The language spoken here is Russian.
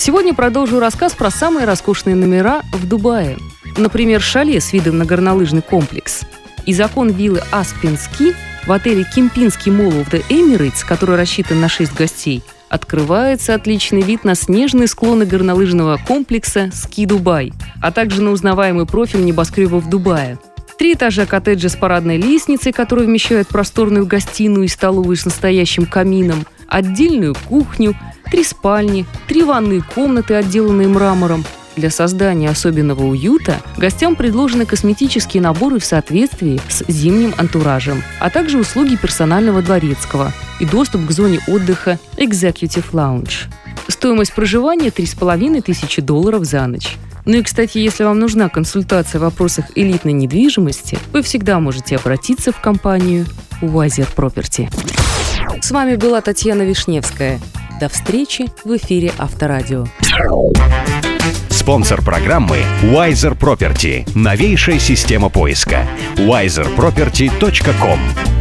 Сегодня продолжу рассказ про самые роскошные номера в Дубае. Например, шале с видом на горнолыжный комплекс. И закон виллы Аспенски в отеле Кемпинский Mall of the который рассчитан на 6 гостей, открывается отличный вид на снежные склоны горнолыжного комплекса «Ски Дубай», а также на узнаваемый профиль небоскребов Дубая – Три этажа коттеджа с парадной лестницей, которая вмещает просторную гостиную и столовую с настоящим камином, отдельную кухню, три спальни, три ванные комнаты, отделанные мрамором. Для создания особенного уюта гостям предложены косметические наборы в соответствии с зимним антуражем, а также услуги персонального дворецкого и доступ к зоне отдыха Executive Lounge. Стоимость проживания 3,5 тысячи долларов за ночь. Ну и, кстати, если вам нужна консультация в вопросах элитной недвижимости, вы всегда можете обратиться в компанию Wiser Property. С вами была Татьяна Вишневская. До встречи в эфире Авторадио. Спонсор программы Wiser Property. Новейшая система поиска. wiserproperty.com